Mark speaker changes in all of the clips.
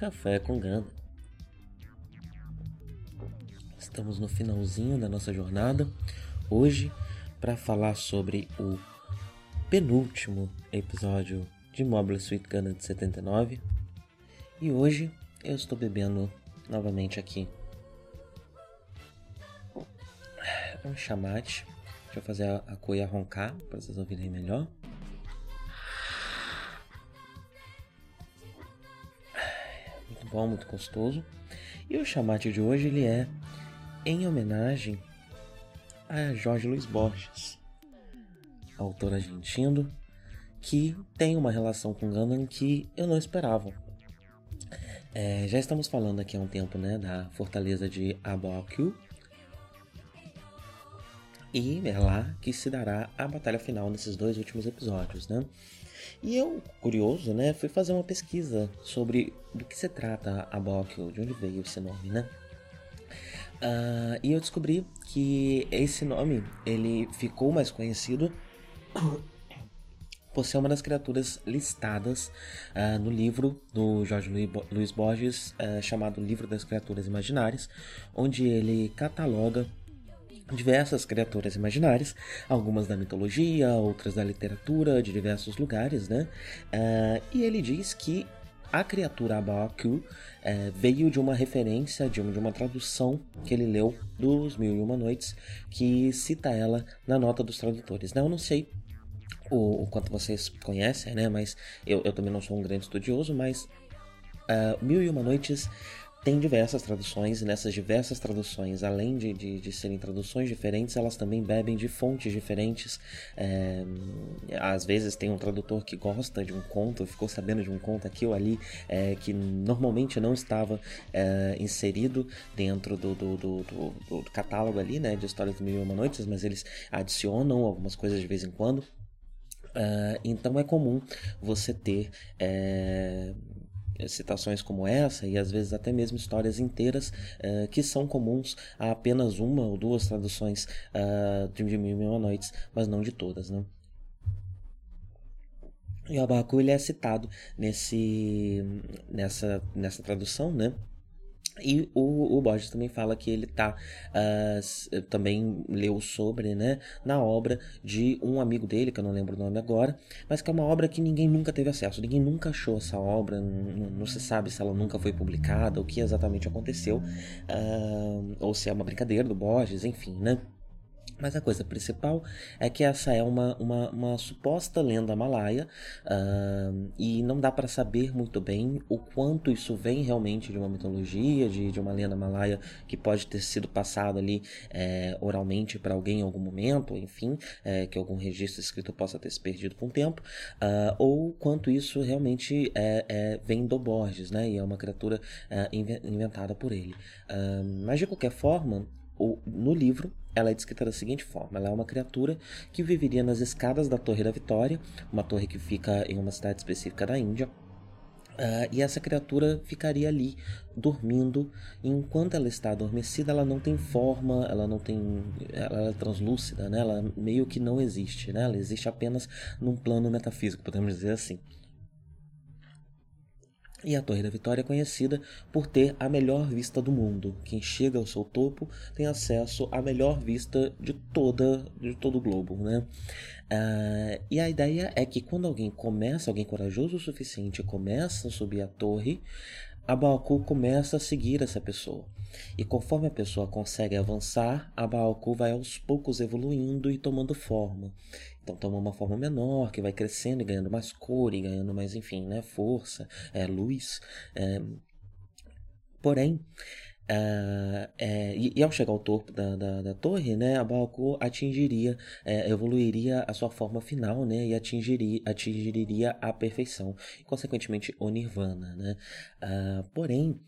Speaker 1: Café com Ganda. Estamos no finalzinho da nossa jornada hoje para falar sobre o penúltimo episódio de Mobile Suit Gundam de 79 e hoje eu estou bebendo novamente aqui um chamate. Deixa eu fazer a, a coia roncar para vocês ouvirem melhor. Muito gostoso. E o chamate de hoje ele é em homenagem a Jorge Luiz Borges, autor argentino que tem uma relação com Gundam que eu não esperava. É, já estamos falando aqui há um tempo né, da fortaleza de Abaku. E é lá que se dará a batalha final nesses dois últimos episódios, né? E eu, curioso, né, fui fazer uma pesquisa sobre do que se trata a Bokyo, de onde veio esse nome, né? Uh, e eu descobri que esse nome ele ficou mais conhecido por ser uma das criaturas listadas uh, no livro do Jorge Luiz Borges uh, chamado Livro das Criaturas Imaginárias, onde ele cataloga diversas criaturas imaginárias, algumas da mitologia, outras da literatura, de diversos lugares, né? Uh, e ele diz que a criatura Abaku uh, veio de uma referência, de uma, de uma tradução que ele leu dos Mil e Uma Noites, que cita ela na nota dos tradutores. Né? Eu não sei o, o quanto vocês conhecem, né? Mas eu, eu também não sou um grande estudioso, mas uh, Mil e Uma Noites tem diversas traduções, e nessas diversas traduções, além de, de, de, serem traduções diferentes, elas também bebem de fontes diferentes. É, às vezes tem um tradutor que gosta de um conto, ficou sabendo de um conto aqui ou ali, é, que normalmente não estava é, inserido dentro do, do, do, do, catálogo ali, né, de Histórias de Mil e Uma Noites, mas eles adicionam algumas coisas de vez em quando. Uh, então é comum você ter é, citações como essa e às vezes até mesmo histórias inteiras uh, que são comuns a apenas uma ou duas traduções uh, de Mil e Uma Noites, mas não de todas, né? E o Abacu ele é citado nesse, nessa, nessa tradução, né? E o, o Borges também fala que ele tá uh, também leu sobre, né, na obra de um amigo dele, que eu não lembro o nome agora, mas que é uma obra que ninguém nunca teve acesso, ninguém nunca achou essa obra, não, se sabe se ela nunca foi publicada, o que exatamente aconteceu, uh, ou se é uma brincadeira do Borges, enfim, né. Mas a coisa principal é que essa é uma, uma, uma suposta lenda malaia uh, e não dá para saber muito bem o quanto isso vem realmente de uma mitologia, de, de uma lenda malaia que pode ter sido passada ali é, oralmente para alguém em algum momento, enfim, é, que algum registro escrito possa ter se perdido com o tempo, uh, ou quanto isso realmente é, é, vem do Borges, né? E é uma criatura inventada por ele. Uh, mas de qualquer forma, no livro, ela é descrita da seguinte forma: ela é uma criatura que viveria nas escadas da Torre da Vitória, uma torre que fica em uma cidade específica da Índia. Uh, e essa criatura ficaria ali dormindo. E enquanto ela está adormecida, ela não tem forma, ela não tem. Ela é translúcida, né? ela meio que não existe. Né? Ela existe apenas num plano metafísico, podemos dizer assim. E a Torre da Vitória é conhecida por ter a melhor vista do mundo. Quem chega ao seu topo tem acesso à melhor vista de toda de todo o globo, né? Uh, e a ideia é que quando alguém começa, alguém corajoso o suficiente começa a subir a torre, Abaoku começa a seguir essa pessoa. E conforme a pessoa consegue avançar, Abaoku vai aos poucos evoluindo e tomando forma. Então toma uma forma menor, que vai crescendo e ganhando mais cor e ganhando mais, enfim, né, força, é, luz. É... Porém, Uh, é, e, e, ao chegar ao topo da, da, da torre, né, Abaoku atingiria, é, evoluiria a sua forma final, né, e atingiria, atingiria a perfeição, e consequentemente o Nirvana, né. Uh, porém,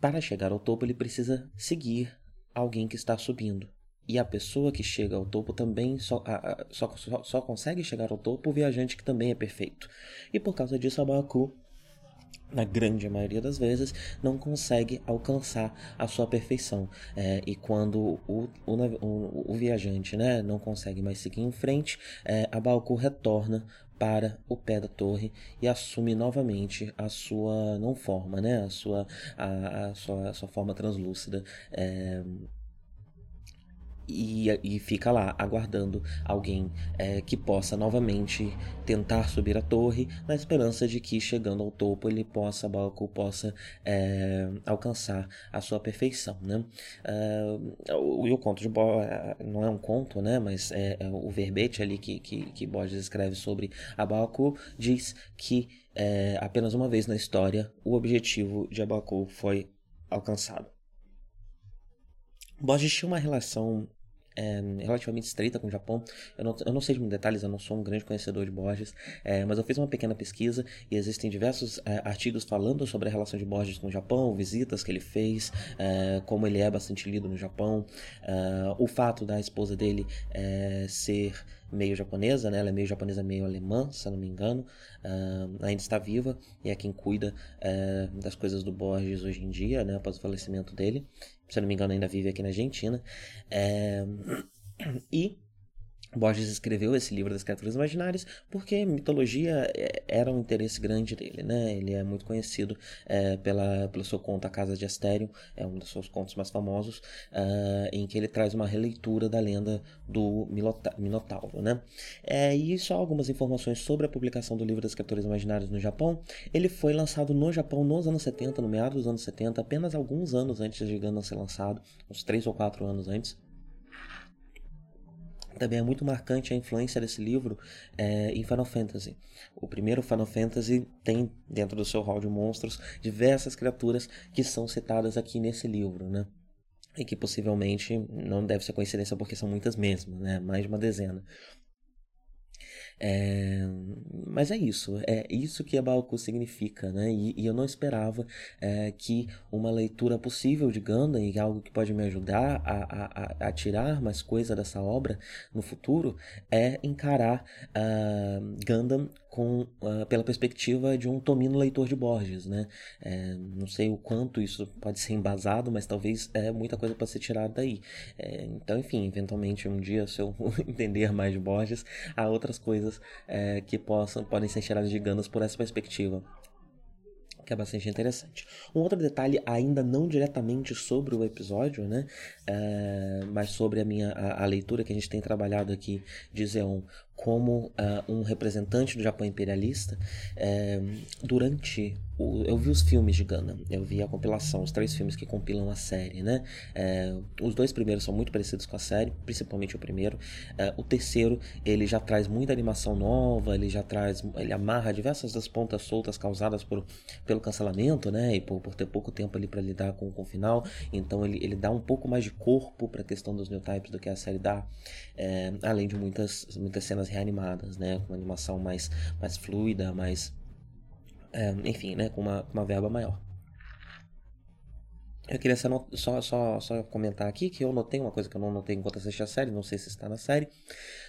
Speaker 1: para chegar ao topo ele precisa seguir alguém que está subindo. E a pessoa que chega ao topo também só, só, só, só consegue chegar ao topo o viajante que também é perfeito. E por causa disso, Abaku na grande maioria das vezes, não consegue alcançar a sua perfeição. É, e quando o, o, o, viajante né, não consegue mais seguir em frente, é, Abaoku retorna para o pé da torre e assume novamente a sua não forma, né, a sua a, a sua, a sua forma translúcida. É, e, e fica lá aguardando alguém é, que possa novamente tentar subir a torre na esperança de que chegando ao topo ele possa Balco possa é, alcançar a sua perfeição né? Uh, o, conto de Borges não é um conto né? Mas é, é o verbete ali que, que, que Borges escreve sobre Abacu diz que é, apenas uma vez na história o objetivo de Abacu foi alcançado. Borges tinha uma relação é, relativamente estreita com o Japão. Eu não, eu não sei de detalhes, eu não sou um grande conhecedor de Borges, é, mas eu fiz uma pequena pesquisa e existem diversos é, artigos falando sobre a relação de Borges com o Japão, visitas que ele fez, é, como ele é bastante lido no Japão, é, o fato da esposa dele é, ser meio japonesa, né? Ela é meio japonesa, meio alemã, se não me engano. Ainda está viva e é quem cuida das coisas do Borges hoje em dia, né? Após o falecimento dele se não me engano, ainda vive aqui na Argentina. É... E Borges escreveu esse livro das criaturas imaginárias porque mitologia é, era um interesse grande dele, né? Ele é muito conhecido é, pela, pelo seu conto A Casa de Astério, é um dos seus contos mais famosos, uh, em que ele traz uma releitura da lenda do Minotauro, né? É, e só algumas informações sobre a publicação do livro das criaturas imaginárias no Japão. Ele foi lançado no Japão nos anos 70, no meados dos anos 70, apenas alguns anos antes de Gundam ser lançado, uns 3 ou 4 anos antes. Também é muito marcante a influência desse livro é, em Final Fantasy. O primeiro Final Fantasy tem, dentro do seu hall de monstros, diversas criaturas que são citadas aqui nesse livro, né? E que possivelmente não deve ser coincidência porque são muitas mesmo, né? Mais de uma dezena. É, mas é isso, é isso que Abaoku significa, né? E, e eu não esperava é, que uma leitura possível de Gundam e algo que pode me ajudar a, a, a tirar mais coisa dessa obra no futuro é encarar uh, com, uh, pela perspectiva de um Tomino leitor de Borges, né? É, não sei o quanto isso pode ser embasado, mas talvez é muita coisa para ser tirada daí. É, então, enfim, eventualmente um dia, se eu entender mais de Borges, há outras coisas é, que possam, podem ser tiradas de Ganas por essa perspectiva que é bastante interessante. Um outro detalhe, ainda não diretamente sobre o episódio, né, é, mas sobre a minha a, a, leitura que a gente tem trabalhado aqui de Zeon como uh, um representante do Japão imperialista, é, durante o, eu vi os filmes de Gundam, eu vi a compilação, os três filmes que compilam a série, né? É, os dois primeiros são muito parecidos com a série, principalmente o primeiro. É, o terceiro ele já traz muita animação nova, ele já traz, ele amarra diversas das pontas soltas causadas por, pelo cancelamento, né? E por, por ter pouco tempo ali para lidar com, com o final, então ele, ele dá um pouco mais de corpo para a questão dos new types do que a série dá, além de muitas muitas cenas cenas reanimadas, né? Com uma animação mais, mais fluida, mais. É, enfim, né? Com uma, uma verba maior. Eu queria só, só, só, só, comentar aqui que eu notei uma coisa que eu não notei enquanto assisti a série, não sei se está na série,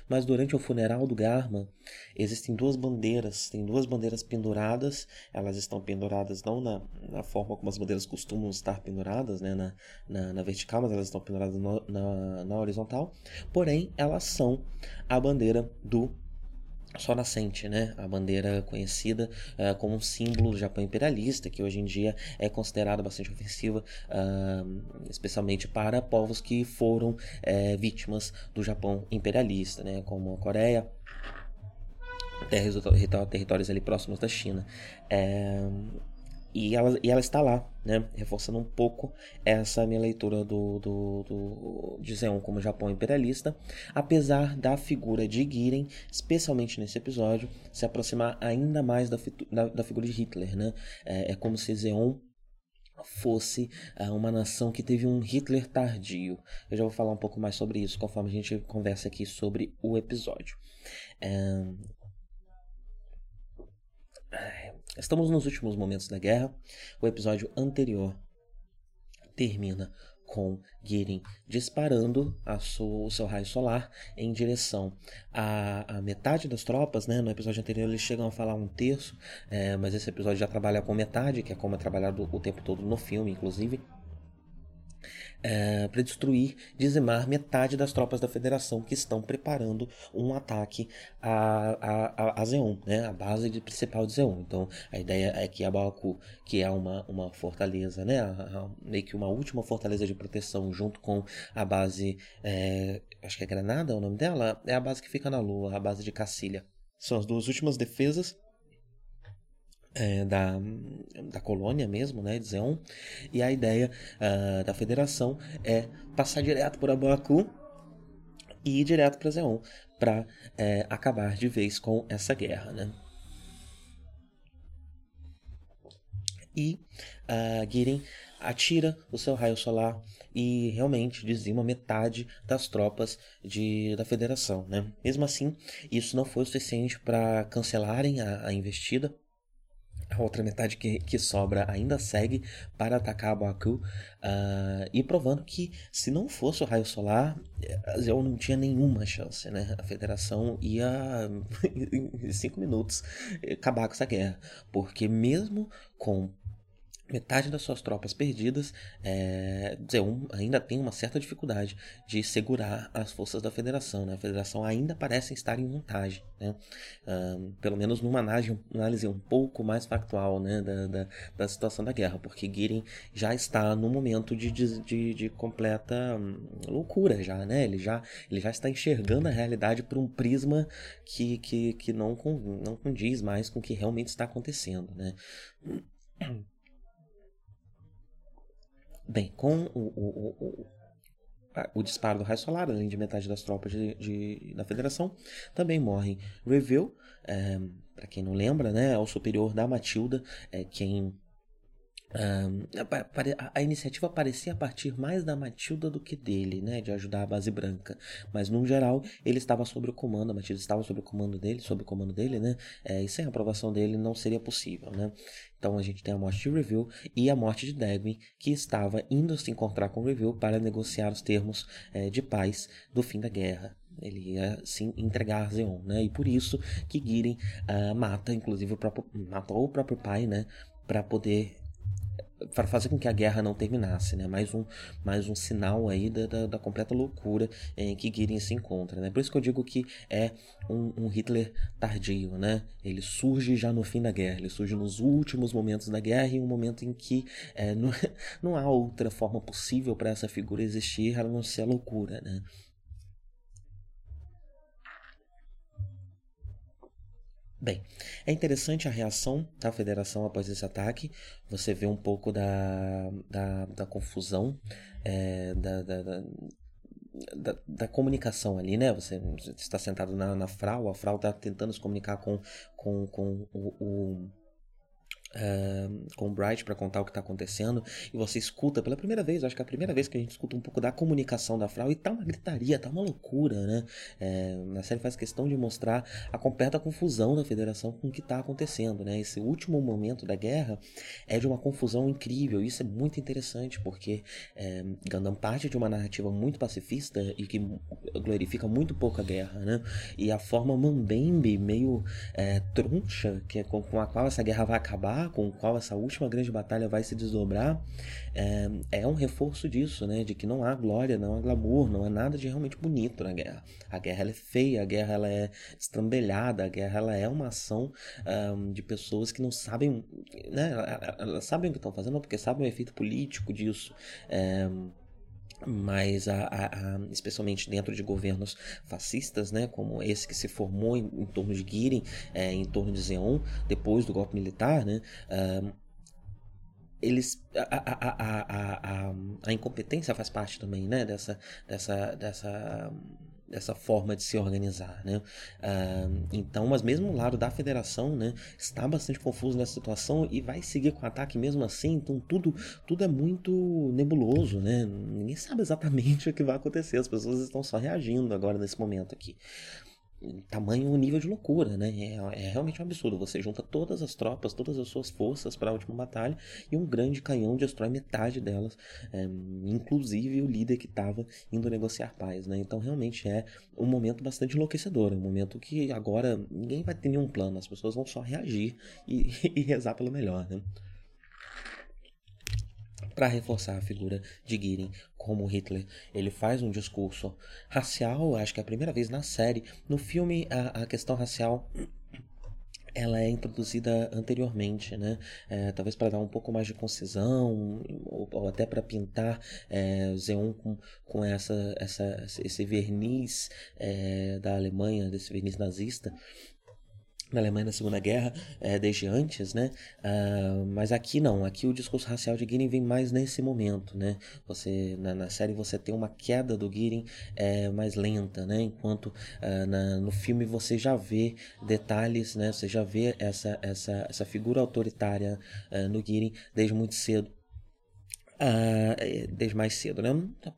Speaker 1: mas durante o funeral do Garma existem duas bandeiras, tem duas bandeiras penduradas, elas estão penduradas não na, na forma como as bandeiras costumam estar penduradas, né, na, na, na vertical, mas elas estão penduradas no, na, na horizontal, porém elas são a bandeira do Sol Nascente, né? a bandeira conhecida uh, como um símbolo do Japão imperialista, que hoje em dia é considerada bastante ofensiva, uh, especialmente para povos que foram uh, vítimas do Japão imperialista, né? como a Coreia, territórios ali próximos da China. É, e, ela, e ela está lá, né? Reforçando um pouco essa minha leitura do, do, do de Zeon como Japão imperialista, apesar da figura de Giren, especialmente nesse episódio, se aproximar ainda mais da, da, da figura de Hitler, né? É, é como se Zeon fosse uh, uma nação que teve um Hitler tardio. Eu já vou falar um pouco mais sobre isso conforme a gente conversa aqui sobre o episódio. Um... Estamos nos últimos momentos da guerra. O episódio anterior termina com Girin disparando sua, o seu raio solar em direção à, à, metade das tropas. Né? No episódio anterior eles chegam a falar um terço, é, mas esse episódio já trabalha com metade, que é como é trabalhado o tempo todo no filme, inclusive é, para destruir, dizimar metade das tropas da Federação que estão preparando um ataque a, a, a Zeon, né, a base de, principal de Zeon. Então a ideia é que Abaku, que é uma, uma fortaleza, né, a, a, meio que uma última fortaleza de proteção, junto com a base, é, acho que é Granada o nome dela, é a base que fica na Lua, a base de Cacilha. São as duas últimas defesas é, da, da colônia mesmo, né, de Zeon, e a ideia uh, da federação é passar direto por Abaku e ir direto para Zeon para é, acabar de vez com essa guerra, né. E uh, Girin atira o seu raio solar e realmente dizima metade das tropas de, da federação. Né? Mesmo assim, isso não foi o suficiente para cancelarem a, a investida a outra metade que, que sobra ainda segue para atacar Baku uh, e provando que se não fosse o raio solar eu não tinha nenhuma chance né? A federação ia em cinco minutos acabar com essa guerra. Porque mesmo com metade das suas tropas perdidas, é, Zeum ainda tem uma certa dificuldade de segurar as forças da Federação. Né? A Federação ainda parece estar em vantagem, né? Um, pelo menos numa análise, um pouco mais factual né? da, da, da, situação da guerra, porque Girin já está no momento de, de, de completa hum, loucura já, né? Ele já, ele já está enxergando a realidade por um prisma que, que, que não, não condiz mais com o que realmente está acontecendo, né? Bem, com o, o, o, o, disparo do raio solar, além de metade das tropas de, de da Federação, também morrem Review, é, para quem não lembra, né, é o superior da Matilda, é quem a, iniciativa parecia partir mais da Matilda do que dele, né, de ajudar a base branca, mas no geral ele estava sob o comando, a Matilda estava sob o comando dele, sob o comando dele, né, é, e sem a aprovação dele não seria possível, né. Então a gente tem a morte de Review e a morte de Dagwin, que estava indo se encontrar com Review para negociar os termos é, de paz do fim da guerra. Ele ia sim entregar Zeon, né? E por isso que Girin uh, mata, inclusive o próprio, matou o próprio pai, né? Para poder para fazer com que a guerra não terminasse, né? Mais um, mais um sinal aí da, da, da completa loucura em que Gideon se encontra, né? Por isso que eu digo que é um, um, Hitler tardio, né? Ele surge já no fim da guerra, ele surge nos últimos momentos da guerra e um momento em que é, não, não há outra forma possível para essa figura existir a não ser a loucura, né? Bem, é interessante a reação da federação após esse ataque. Você vê um pouco da, da, da confusão, é, da, da, da da, da, comunicação ali, né? Você, está sentado na, na Frau, a Frau está tentando se comunicar com, com, com o, o Uh, com o Bright para contar o que está acontecendo e você escuta pela primeira vez, acho que é a primeira vez que a gente escuta um pouco da comunicação da Frau e tá uma gritaria, tá uma loucura, né? É, a série faz questão de mostrar a completa confusão da Federação com o que está acontecendo, né? Esse último momento da guerra é de uma confusão incrível, isso é muito interessante porque é, Gundam parte de uma narrativa muito pacifista e que glorifica muito pouco a guerra, né? E a forma mambembe, meio é, troncha que é com, com a qual essa guerra vai acabar com o qual essa última grande batalha vai se desdobrar, é, é, um reforço disso, né? De que não há glória, não há glamour, não há nada de realmente bonito na guerra. A guerra ela é feia, a guerra ela é estrambelhada, a guerra ela é uma ação um, de pessoas que não sabem, né? Elas sabem o que estão fazendo porque sabem o efeito político disso. É, mas a, a, a, especialmente dentro de governos fascistas, né, como esse que se formou em, em torno de Girin, é, em torno de Zeon, depois do golpe militar, né, eles a, a, a, a, incompetência faz parte também né dessa dessa dessa dessa forma de se organizar, né? Uh, então, mas mesmo o lado da federação, né, está bastante confuso nessa situação e vai seguir com o ataque mesmo assim. Então tudo tudo é muito nebuloso, né? Ninguém sabe exatamente o que vai acontecer. As pessoas estão só reagindo agora nesse momento aqui tamanho nível de loucura, né? É, é, realmente um absurdo. Você junta todas as tropas, todas as suas forças para a última batalha e um grande canhão destrói metade delas, é, inclusive o líder que estava indo negociar paz, né? Então realmente é um momento bastante enlouquecedor, um momento que agora ninguém vai ter nenhum plano, as pessoas vão só reagir e, e rezar pelo melhor, né? Para reforçar a figura de Girin como Hitler. Ele faz um discurso racial, acho que é a primeira vez na série. No filme, a, a questão racial ela é introduzida anteriormente, né? É, talvez para dar um pouco mais de concisão ou, ou até para pintar é, Zeon com, com essa, essa, esse verniz é, da Alemanha, desse verniz nazista na Alemanha na Segunda Guerra, é, desde antes, né? Uh, mas aqui não, aqui o discurso racial de Girin vem mais nesse momento, né? Você na, na série você tem uma queda do Girin é, mais lenta, né? Enquanto uh, na, no filme você já vê detalhes, né? Você já vê essa essa, essa figura autoritária uh, no Girin desde muito cedo. Uh, desde mais cedo, né?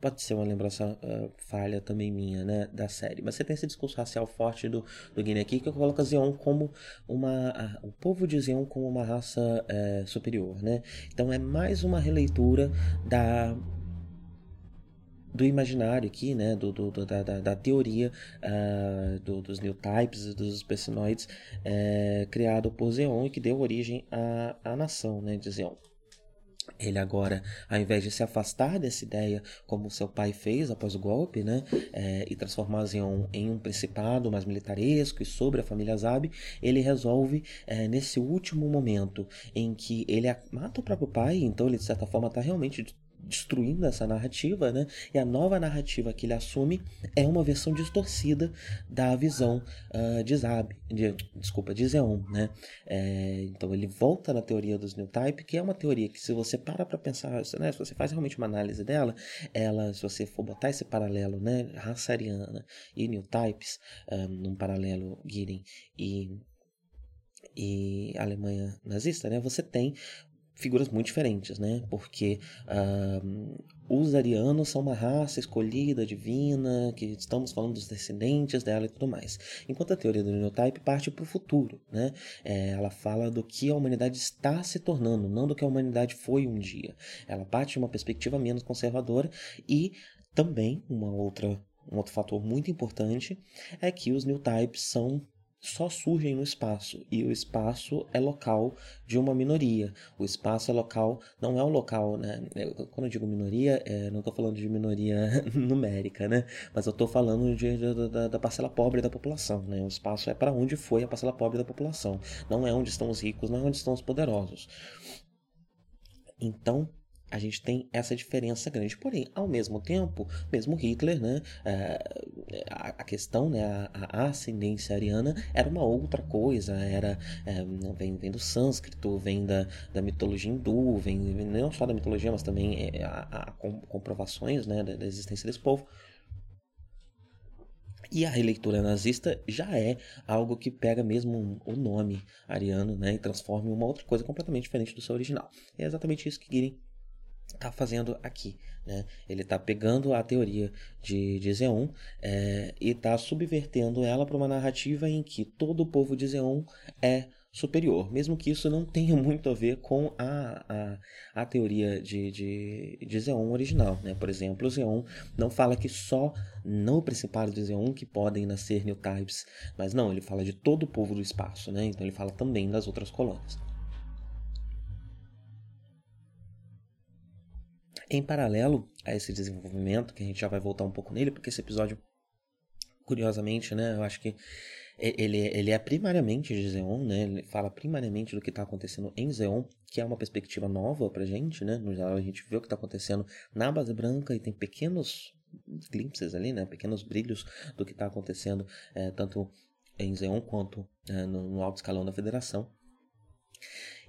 Speaker 1: Pode ser uma lembrança uh, falha também minha, né? Da série. Mas você tem esse discurso racial forte do, do Guiné aqui que coloca Zeon como uma. Uh, o povo de Zeon como uma raça uh, superior, né? Então é mais uma releitura da do imaginário aqui, né, do, do da, da, da, teoria uh, do, dos new types, dos especinoides, uh, criado por Zeon e que deu origem à, à nação né, de Zeon. Ele agora, ao invés de se afastar dessa ideia, como seu pai fez após o golpe, né, é, e transformar Zeon em um principado mais militaresco e sobre a família Zab, ele resolve, é, nesse último momento em que ele mata o próprio pai, então ele de certa forma está realmente destruindo essa narrativa, né? E a nova narrativa que ele assume é uma versão distorcida da visão uh, de Zab, de, desculpa, de Zeon, né? É, então ele volta na teoria dos new type, que é uma teoria que se você para para pensar, né? Se você faz realmente uma análise dela, ela, se você for botar esse paralelo, né? Raça ariana e new types, um, ah, num paralelo Girin e e Alemanha nazista, né? Você tem figuras muito diferentes, né? Porque uh, os arianos são uma raça escolhida, divina, que estamos falando dos descendentes dela e tudo mais. Enquanto a teoria do Neotype parte para o futuro, né? É, ela fala do que a humanidade está se tornando, não do que a humanidade foi um dia. Ela parte de uma perspectiva menos conservadora e também uma outra um outro fator muito importante é que os new types são só surgem no espaço e o espaço é local de uma minoria. O espaço é local, não é um local, né? Quando eu digo minoria, é, não estou falando de minoria numérica, né? Mas eu estou falando de, de, da, da, parcela pobre da população, né? O espaço é para onde foi a parcela pobre da população. Não é onde estão os ricos, não é onde estão os poderosos. Então, a gente tem essa diferença grande. Porém, ao mesmo tempo, mesmo Hitler, né, é, a, questão, né, a, ascendência ariana era uma outra coisa, era é, vem, vem do sânscrito, vem da, da mitologia hindu, vem não só da mitologia, mas também é, a, comprovações né, da, da existência desse povo. E a releitura nazista já é algo que pega mesmo o nome ariano né, e transforma em uma outra coisa completamente diferente do seu original. É exatamente isso que Girin está fazendo aqui. Né? Ele está pegando a teoria de, de Zeon é, e está subvertendo ela para uma narrativa em que todo o povo de Zeon é superior, mesmo que isso não tenha muito a ver com a, a, a teoria de, de, de Zeon original. Né? Por exemplo, Zeon não fala que só no Principado de Zeon que podem nascer New Types, mas não, ele fala de todo o povo do espaço, né? então ele fala também das outras colônias. Em paralelo a esse desenvolvimento, que a gente já vai voltar um pouco nele, porque esse episódio, curiosamente, né, eu acho que ele, ele é primariamente de Zeon, né? Ele fala primariamente do que está acontecendo em Zeon, que é uma perspectiva nova pra gente, né? No geral, a gente vê o que está acontecendo na base branca e tem pequenos glimpses ali, né? Pequenos brilhos do que está acontecendo é, tanto em Zeon quanto é, no, no alto escalão da federação.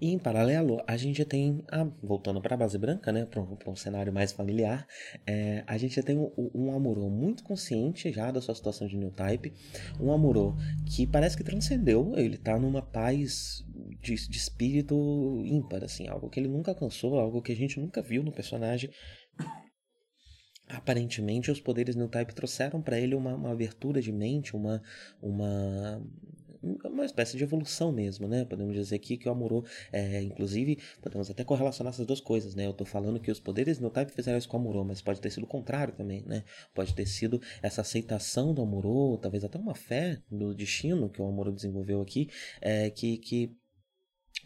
Speaker 1: E em paralelo, a gente tem, ah, voltando para a base branca, né, para um, cenário mais familiar, é, a gente tem um, um Amuro muito consciente já da sua situação de new type, um Amuro que parece que transcendeu, ele tá numa paz de, de espírito ímpar, assim, algo que ele nunca alcançou, algo que a gente nunca viu no personagem. Aparentemente os poderes new type trouxeram para ele uma, uma, abertura de mente, uma, uma, uma espécie de evolução mesmo, né? Podemos dizer aqui que o Amorô, é, inclusive, podemos até correlacionar essas duas coisas, né? Eu tô falando que os poderes new type fizeram isso com o Amorô, mas pode ter sido o contrário também, né? Pode ter sido essa aceitação do Amorô, talvez até uma fé no destino que o Amorô desenvolveu aqui, é, que, que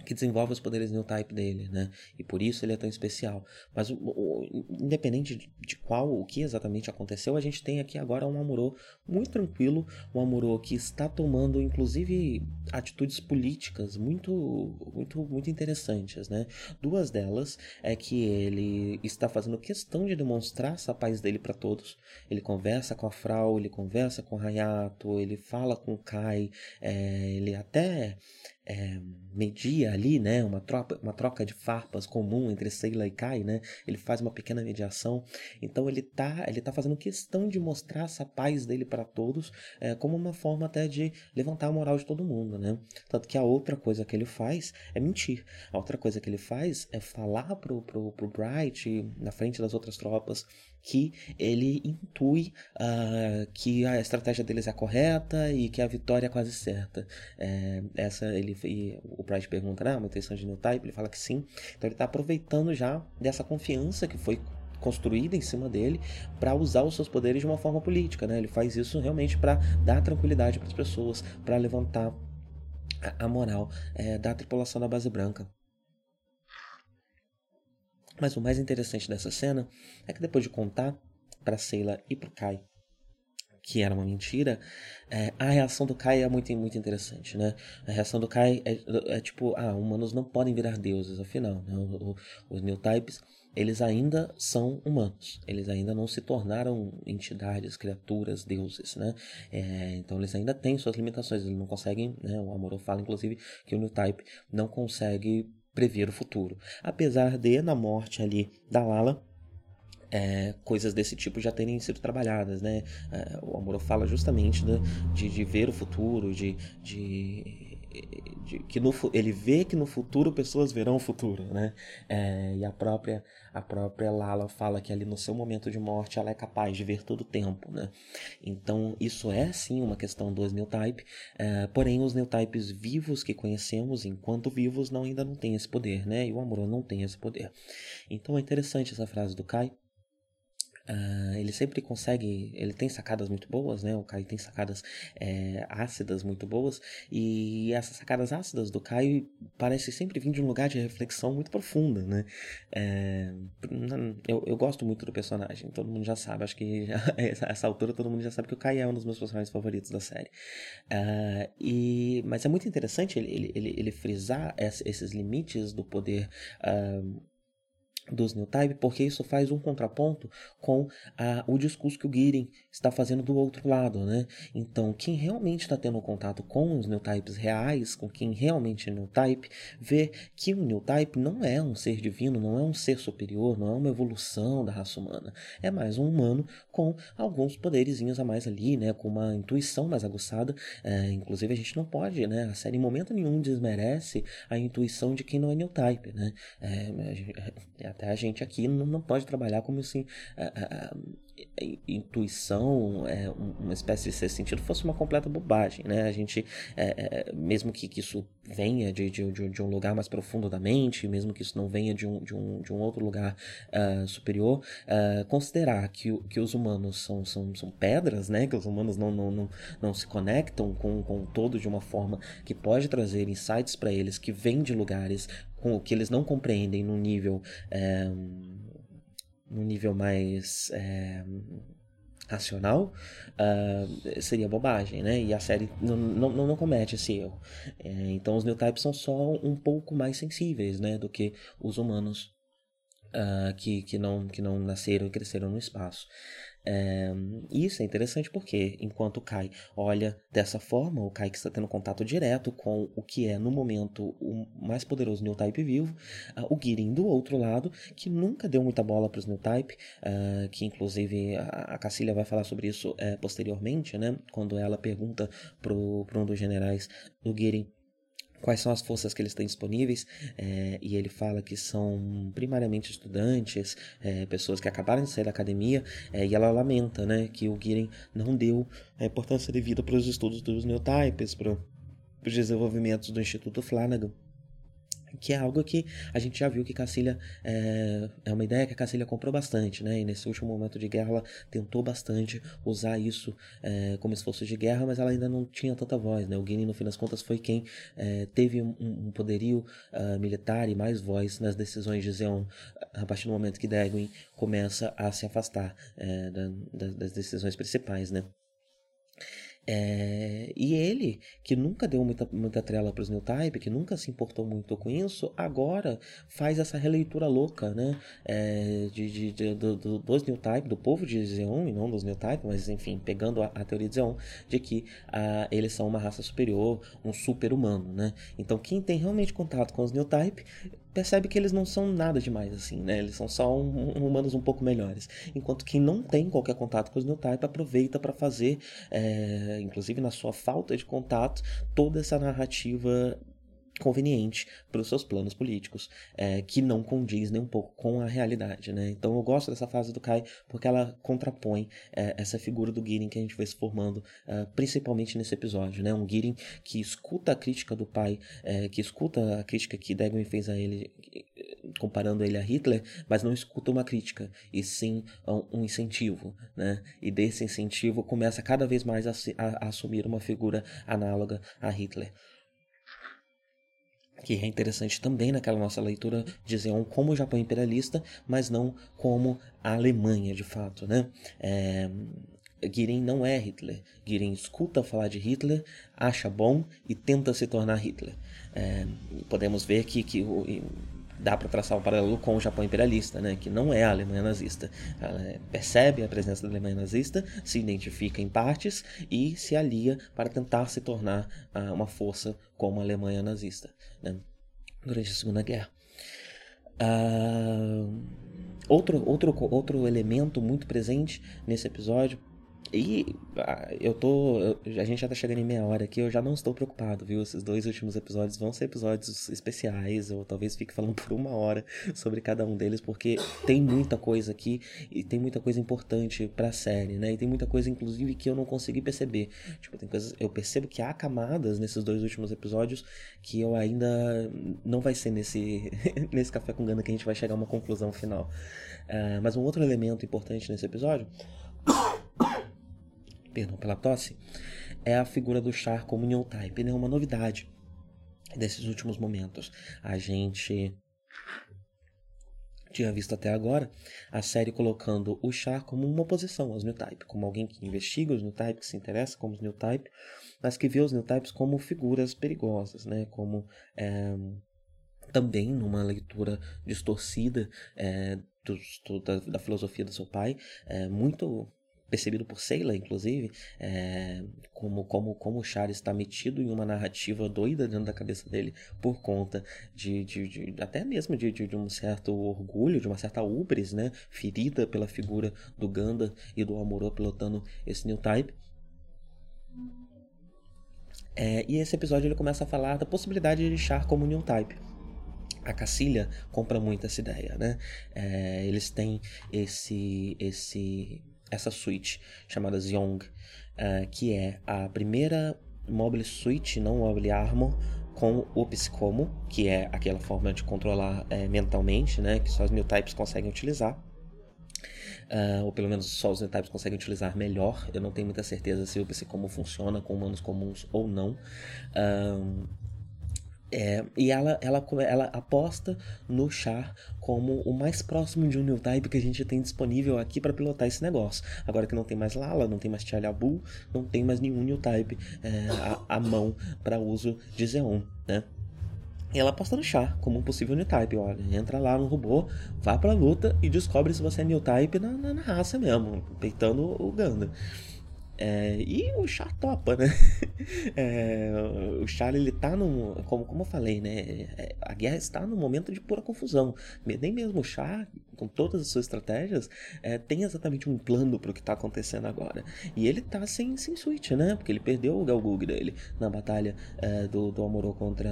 Speaker 1: que desenvolve os poderes new type dele, né? E por isso ele é tão especial. Mas o, o, independente de, de, qual, o que exatamente aconteceu, a gente tem aqui agora um Amuro muito tranquilo, um Amuro que está tomando, inclusive, atitudes políticas muito, muito, muito interessantes, né? Duas delas é que ele está fazendo questão de demonstrar essa paz dele para todos. Ele conversa com a Frau, ele conversa com o Hayato, ele fala com o Kai, é, ele até é, media ali, né, uma troca, uma troca de farpas comum entre Seila e Kai, né, ele faz uma pequena mediação, então ele tá, ele tá fazendo questão de mostrar essa paz dele para todos, é, como uma forma até de levantar a moral de todo mundo, né, tanto que a outra coisa que ele faz é mentir, a outra coisa que ele faz é falar pro, pro, pro Bright, na frente das outras tropas, que ele intui uh, que a estratégia deles é correta e que a vitória é quase certa. É, essa ele o Price pergunta, né, uma intenção de new type, ele fala que sim. Então ele está aproveitando já dessa confiança que foi construída em cima dele para usar os seus poderes de uma forma política, né? Ele faz isso realmente para dar tranquilidade para as pessoas, para levantar a, a moral é, da tripulação da base branca. Mas o mais interessante dessa cena é que depois de contar para Seila e para Kai que era uma mentira, é, a reação do Kai é muito, muito interessante, né? A reação do Kai é, é tipo, ah, humanos não podem virar deuses, afinal, né? O, o, os new types, eles ainda são humanos, eles ainda não se tornaram entidades, criaturas, deuses, né? É, então eles ainda têm suas limitações, eles não conseguem, né? O Amorô fala, inclusive, que o new type não consegue prever o futuro. Apesar de, na morte ali da Lala, é, coisas desse tipo já terem sido trabalhadas, né? É, o Amor fala justamente né, de, de ver o futuro, de, de, de, que no, ele vê que no futuro pessoas verão o futuro, né? É, e a própria a própria Lala fala que ali no seu momento de morte ela é capaz de ver todo o tempo, né? Então isso é sim uma questão dos new type, é, porém os new types vivos que conhecemos enquanto vivos não ainda não têm esse poder, né? E o Amor não tem esse poder. Então é interessante essa frase do Kai Uh, ele sempre consegue, ele tem sacadas muito boas, né? O Caio tem sacadas é, ácidas muito boas e essas sacadas ácidas do Caio parecem sempre vir de um lugar de reflexão muito profunda, né? É, eu, eu gosto muito do personagem, todo mundo já sabe, acho que já, essa altura todo mundo já sabe que o Caio é um dos meus personagens favoritos da série. Uh, e, mas é muito interessante ele, ele, ele, ele frisar esses limites do poder. Uh, dos New Type, porque isso faz um contraponto com a, o discurso que o Gideon está fazendo do outro lado, né? Então, quem realmente está tendo contato com os New Types reais, com quem realmente é New Type, vê que o New Type não é um ser divino, não é um ser superior, não é uma evolução da raça humana, é mais um humano com alguns poderizinhos a mais ali, né? Com uma intuição mais aguçada, é, inclusive a gente não pode, né? A série em momento nenhum desmerece a intuição de quem não é New Type, né? É, é a gente aqui não, não pode trabalhar como assim. A, a, a intuição, é, uma espécie de ser sentido, fosse uma completa bobagem, né? A gente, é, é, mesmo que, que isso venha de, de, de, um lugar mais profundo da mente, mesmo que isso não venha de um, de um, de um outro lugar uh, superior, uh, considerar que, que os humanos são, são, são pedras, né? Que os humanos não, não, não, não se conectam com, com o todo de uma forma que pode trazer insights para eles que vêm de lugares com o que eles não compreendem no nível é, no nível mais é, racional uh, seria bobagem, né? E a série não, não, não comete esse erro. É, então os new types são só um pouco mais sensíveis, né, do que os humanos uh, que, que, não, que não nasceram e cresceram no espaço. Isso é interessante porque, enquanto o Kai olha dessa forma, o Kai que está tendo contato direto com o que é, no momento, o mais poderoso New Type vivo, uh, o Girin do outro lado, que nunca deu muita bola para os New Type, uh, que inclusive a, a Cacilha vai falar sobre isso uh, posteriormente, né? Quando ela pergunta para um dos generais do Girin quais são as forças que eles têm disponíveis, é, e ele fala que são primariamente estudantes, é, pessoas que acabaram de sair da academia, é, e ela lamenta né, que o Giren não deu a importância devida para os estudos dos neotypes, para os desenvolvimentos do Instituto Flanagan que é algo que a gente já viu que Cacilha é, é uma ideia que a Cacilha comprou bastante, né? E nesse último momento de guerra ela tentou bastante usar isso é, como esforço de guerra, mas ela ainda não tinha tanta voz, né? O Guinness, no fim das contas, foi quem é, teve um, um poderio uh, militar e mais voz nas decisões de Zeon a partir do momento que Dagwin começa a se afastar é, da, da, das decisões principais, né? É, e ele, que nunca deu muita, muita trela para os New Type, que nunca se importou muito com isso, agora faz essa releitura louca, né? É, de, de, de do, do, dos New Type, do povo de Zeon, e não dos New Type, mas enfim, pegando a, a teoria de Zeon, de que ah, eles são uma raça superior, um super-humano, né? Então, quem tem realmente contato com os New Type percebe que eles não são nada demais assim, né? Eles são só um, um, humanos um pouco melhores. Enquanto quem não tem qualquer contato com os New aproveita para fazer, é, inclusive na sua falta de contato, toda essa narrativa conveniente para os seus planos políticos, é, que não condiz nem um pouco com a realidade, né? Então eu gosto dessa fase do Kai porque ela contrapõe é, essa figura do Girin que a gente vai se formando, é, principalmente nesse episódio, né? Um Girin que escuta a crítica do pai, é, que escuta a crítica que Dagman fez a ele, comparando ele a Hitler, mas não escuta uma crítica, e sim um, incentivo, né? E desse incentivo começa cada vez mais a, a, a assumir uma figura análoga a Hitler que é interessante também naquela nossa leitura de Zeon como o Japão imperialista, mas não como a Alemanha de fato, né? É, Girin não é Hitler. Girin escuta falar de Hitler, acha bom e tenta se tornar Hitler. É, podemos ver que, que o, dá para traçar um paralelo com o Japão imperialista, né, que não é a Alemanha nazista. Ela percebe a presença da Alemanha nazista, se identifica em partes e se alia para tentar se tornar uh, uma força como a Alemanha nazista né, durante a Segunda Guerra. Uh, outro, outro, outro elemento muito presente nesse episódio e ah, eu tô. A gente já tá chegando em meia hora aqui, eu já não estou preocupado, viu? Esses dois últimos episódios vão ser episódios especiais, ou talvez fique falando por uma hora sobre cada um deles, porque tem muita coisa aqui e tem muita coisa importante pra série, né? E tem muita coisa, inclusive, que eu não consegui perceber. Tipo, tem coisas. Eu percebo que há camadas nesses dois últimos episódios que eu ainda. Não vai ser nesse, nesse café com Gana que a gente vai chegar a uma conclusão final. Uh, mas um outro elemento importante nesse episódio perdão pela tosse, é a figura do Char como New Type. Uma novidade desses últimos momentos. A gente tinha visto até agora a série colocando o Char como uma oposição aos New Type, como alguém que investiga os New Type, que se interessa como os New Type, mas que vê os New Types como figuras perigosas, né? Como é, também numa leitura distorcida é, da, da, filosofia do seu pai, é, muito percebido por Sailor, inclusive, é, como, como, como o Charles está metido em uma narrativa doida dentro da cabeça dele por conta de, de, de até mesmo de, de, de, um certo orgulho, de uma certa ubris, né, ferida pela figura do Ganda e do Amorô pilotando esse New Type. É, e esse episódio ele começa a falar da possibilidade de Char como New Type a Cacilha compra muito essa ideia, né? É, eles têm esse esse essa suite chamada Zyong, uh, que é a primeira mobile suite, não mobile armor, com o Psicomo, que é aquela forma de controlar é, mentalmente, né, que só os new types conseguem utilizar. Uh, ou pelo menos só os types conseguem utilizar melhor. Eu não tenho muita certeza se o Psicomo funciona com humanos comuns ou não. Uh, é, e ela, ela, ela aposta no Char como o mais próximo de um new type que a gente tem disponível aqui para pilotar esse negócio. Agora que não tem mais Lala, não tem mais Bull, não tem mais nenhum new type é, mão para uso de Xeon, né? E ela aposta no chá como um possível new type. Olha, entra lá no robô, vá pra luta e descobre se você é new type na, na, na raça mesmo, peitando o Ganda. É, e o Char topa, né? É, o Char, ele tá num. Como, como eu falei, né? É, a guerra está num momento de pura confusão. Nem mesmo o Char, com todas as suas estratégias, é, tem exatamente um plano para o que está acontecendo agora. E ele tá sem, sem switch, né? Porque ele perdeu o Galgug dele na batalha é, do, do Amorô contra,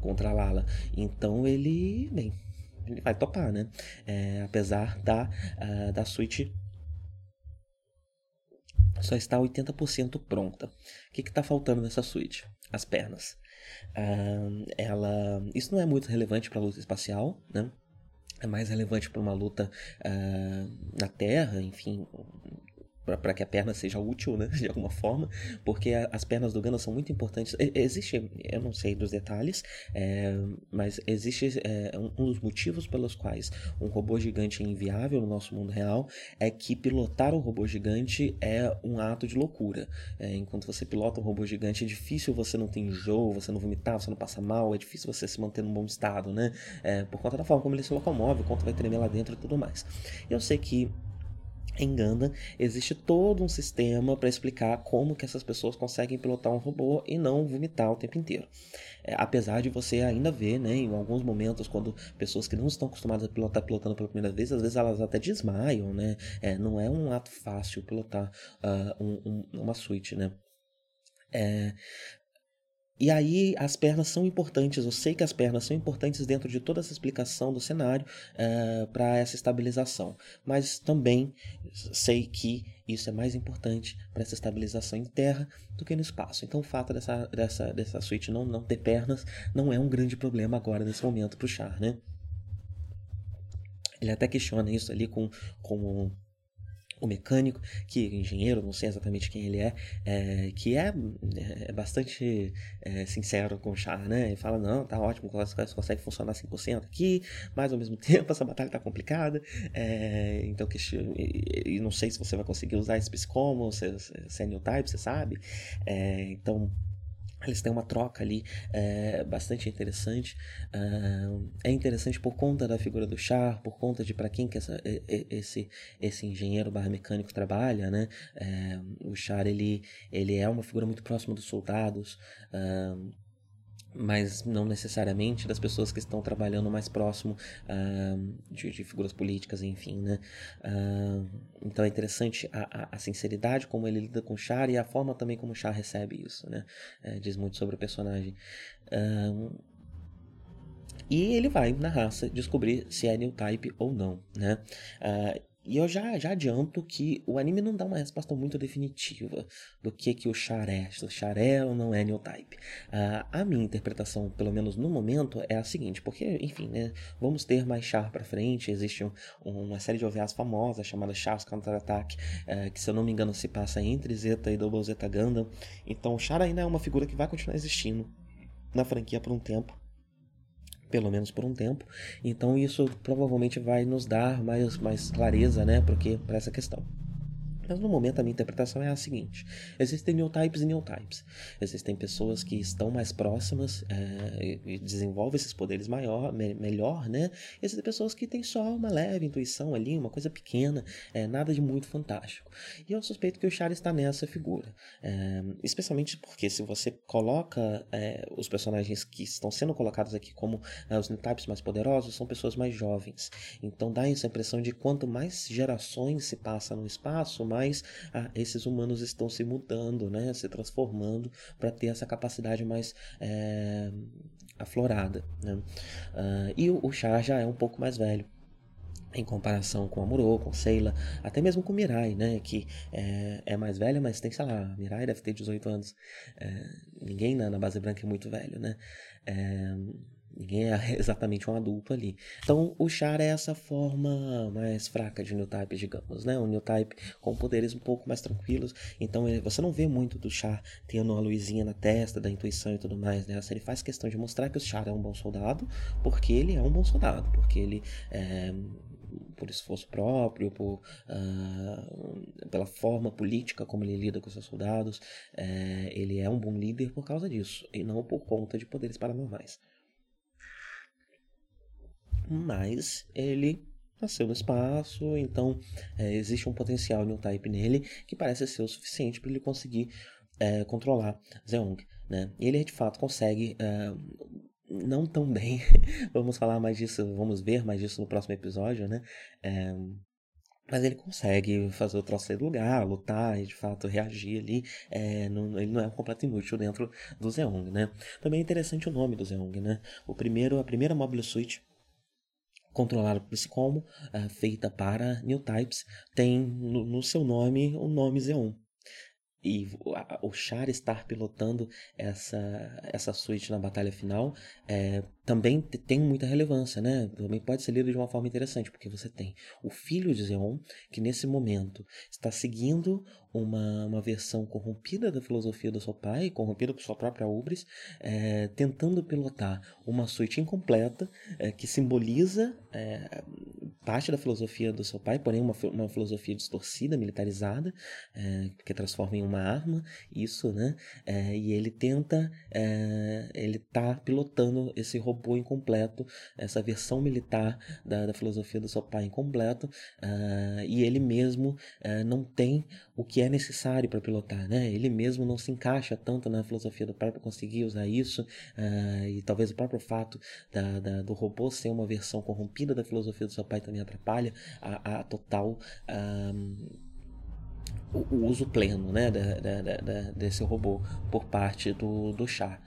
Speaker 1: contra a Lala. Então ele. Bem, ele vai topar, né? É, apesar da, uh, da Switch só está 80% pronta. O que está faltando nessa suíte? As pernas. Uh, ela, isso não é muito relevante para a luta espacial, né? É mais relevante para uma luta uh, na Terra, enfim, para que a perna seja útil, né, de alguma forma, porque a, as pernas do Gana são muito importantes. existe, eu não sei dos detalhes, é, mas existe é, um, um, dos motivos pelos quais um robô gigante é inviável no nosso mundo real é que pilotar um robô gigante é um ato de loucura. É, enquanto você pilota um robô gigante, é difícil você não ter enjoo, você não vomitar, você não passa mal, é difícil você se manter num bom estado, né? É, por conta da forma como ele se locomove, o quanto vai tremer lá dentro e tudo mais. Eu sei que em Ganda existe todo um sistema para explicar como que essas pessoas conseguem pilotar um robô e não vomitar o tempo inteiro. É, apesar de você ainda ver, né, em alguns momentos, quando pessoas que não estão acostumadas a pilotar pilotando pela primeira vez, às vezes elas até desmaiam, né? É, não é um ato fácil pilotar uh, um, um, uma suíte, né? É, e aí as pernas são importantes, eu sei que as pernas são importantes dentro de toda essa explicação do cenário uh, para essa estabilização, mas também sei que isso é mais importante para essa estabilização em terra do que no espaço. Então o fato dessa, dessa, dessa suíte não, não ter pernas não é um grande problema agora nesse momento para o Char, né? Ele até questiona isso ali com, com o mecânico, que engenheiro, não sei exatamente quem ele é, é que é, é bastante é, sincero com o Char, né? Ele fala, não, tá ótimo, as coisas conseguem funcionar 100% aqui, mas ao mesmo tempo essa batalha tá complicada, é, então que, e, e, não sei se você vai conseguir usar esse psicomo, se, se é new type, você sabe, é, então eles têm uma troca ali é, bastante interessante. Uh, é interessante por conta da figura do Char, por conta de para quem que essa, esse, esse engenheiro barra mecânico trabalha, né? É, o Char ele, ele é uma figura muito próxima dos soldados. Mas não necessariamente das pessoas que estão trabalhando mais próximo uh, de, de, figuras políticas, enfim, né? Uh, então é interessante a, a, a, sinceridade como ele lida com o Char e a forma também como o Char recebe isso, né? É, diz muito sobre o personagem. Uh, e ele vai na raça descobrir se é new type ou não, né? E eu já, já adianto que o anime não dá uma resposta muito definitiva do que que o é, se o Char é ou não é New Type. Uh, a minha interpretação, pelo menos no momento, é a seguinte, porque, enfim, né, vamos ter mais Char pra frente, existe um, uma série de OVAs famosas chamada Char's Counter-Attack, uh, que se eu não me engano se passa entre Zeta e Double Zeta Gundam, então o Char ainda é uma figura que vai continuar existindo na franquia por um tempo pelo menos por um tempo. Então isso provavelmente vai nos dar mais, mais clareza, né, para essa questão. Mas no momento a minha interpretação é a seguinte: existem new types e new types. Existem pessoas que estão mais próximas é, e desenvolvem esses poderes maior, me, melhor, né? E existem pessoas que têm só uma leve intuição ali, uma coisa pequena, é, nada de muito fantástico. E eu suspeito que o Char está nessa figura. É, especialmente porque se você coloca é, os personagens que estão sendo colocados aqui como é, os new types mais poderosos, são pessoas mais jovens. Então dá essa impressão de quanto mais gerações se passa no espaço, mais ah, esses humanos estão se mudando, né, se transformando para ter essa capacidade mais é, aflorada. Né? Uh, e o, o Char já é um pouco mais velho em comparação com a Muro, com Seila, até mesmo com Mirai, né, que é, é, mais velha, mas tem, sei lá, Mirai deve ter 18 anos. É, ninguém na, na, base branca é muito velho, né? É, Ninguém é exatamente um adulto ali. Então, o Char é essa forma mais fraca de New Type, digamos, né? Um New Type com poderes um pouco mais tranquilos. Então, você não vê muito do Char tendo uma luzinha na testa, da intuição e tudo mais, né? Ele faz questão de mostrar que o Char é um bom soldado, porque ele é um bom soldado, porque ele é, por esforço próprio, por, uh, pela forma política como ele lida com seus soldados. É, ele é um bom líder por causa disso, e não por conta de poderes paranormais. Mas ele nasceu no espaço, então é, existe um potencial New Type nele que parece ser o suficiente para ele conseguir é, controlar Zeong. Né? E ele de fato consegue. É, não tão bem, vamos falar mais disso, vamos ver mais disso no próximo episódio, né? É, mas ele consegue fazer o troço sair do lugar, lutar e de fato reagir ali. É, não, ele não é um completo inútil dentro do Zeong, né? Também é interessante o nome do Zeong, né? O primeiro, a primeira Mobile Suit controlada por Psicomo, uh, feita para New Types, tem no, no seu nome o nome Zeon e o Char estar pilotando essa, essa suíte na batalha final é, também tem muita relevância, né? Também pode ser lido de uma forma interessante, porque você tem o filho de Zeon, que nesse momento está seguindo uma, uma versão corrompida da filosofia do seu pai, corrompida por sua própria Ubris, é, tentando pilotar uma suíte incompleta é, que simboliza é, parte da filosofia do seu pai, porém uma, uma filosofia distorcida, militarizada, é, que transforma em uma arma, isso, né? É, e ele tenta, é, ele tá pilotando esse robô incompleto, essa versão militar da, da filosofia do seu pai incompleto, uh, e ele mesmo uh, não tem o que é necessário para pilotar, né? Ele mesmo não se encaixa tanto na filosofia do pai para conseguir usar isso, uh, e talvez o próprio fato da, da, do robô ser uma versão corrompida da filosofia do seu pai também atrapalha a, a total o, o, uso pleno, né, da, da, da, desse robô por parte do, do chá.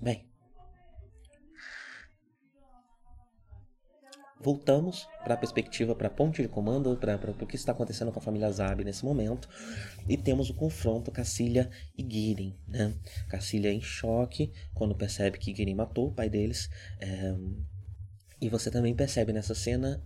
Speaker 1: Bem, voltamos para a perspectiva, para a ponte de comando, para o que está acontecendo com a família Zab nesse momento, e temos o confronto Cacilha e Girin. Né? Cacilha em choque quando percebe que Girin matou o pai deles. É e você também percebe nessa cena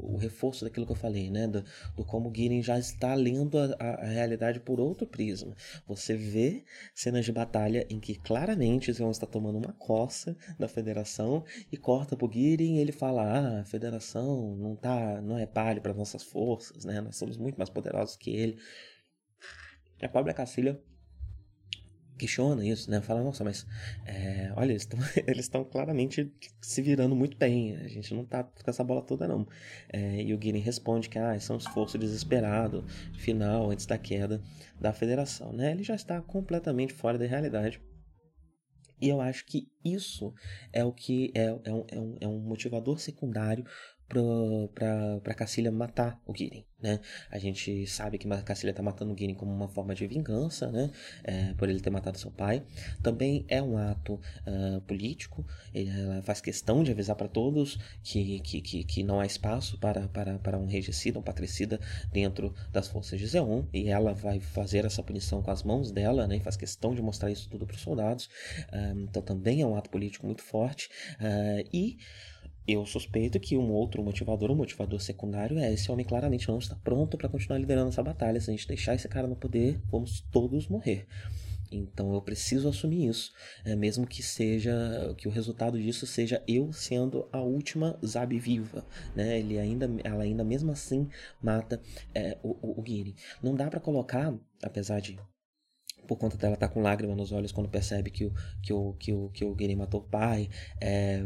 Speaker 1: o reforço daquilo que eu falei, né? Do, do como Girin já está lendo a, a, realidade por outro prisma. Você vê cenas de batalha em que claramente Zeon está tomando uma coça da federação e corta pro Girin e ele fala: Ah, a federação não tá, não é palho para nossas forças, né? Nós somos muito mais poderosos que ele. A pobre Cacilha questiona isso, né? Fala, nossa, mas é, olha, eles estão claramente se virando muito bem. A gente não tá com essa bola toda, não. É, e o Guilherme responde que ah, esse é um esforço desesperado, final, antes da queda da federação, né? Ele já está completamente fora da realidade. E eu acho que isso é o que é, é, um, é, um, é um para Cacilha matar o Girin, né? A gente sabe que Cacilha está matando o Girin como uma forma de vingança, né? É, por ele ter matado seu pai. Também é um ato uh, político. Ela faz questão de avisar para todos que, que, que, que, não há espaço para, para, para um regicida, um patricida dentro das forças de Zeon. E ela vai fazer essa punição com as mãos dela, né? E faz questão de mostrar isso tudo para os soldados. Uh, então também é um ato político muito forte. Uh, e eu suspeito que um outro motivador, um motivador secundário, é esse homem claramente não está pronto para continuar liderando essa batalha. Se a gente deixar esse cara no poder, vamos todos morrer. Então eu preciso assumir isso, é, mesmo que seja que o resultado disso seja eu sendo a última Zabi viva, né? Ele ainda, ela ainda mesmo assim mata é, o, o, o. Não dá para colocar, apesar de por conta dela estar tá com lágrima nos olhos quando percebe que o que o que o que o Gary matou o pai, é,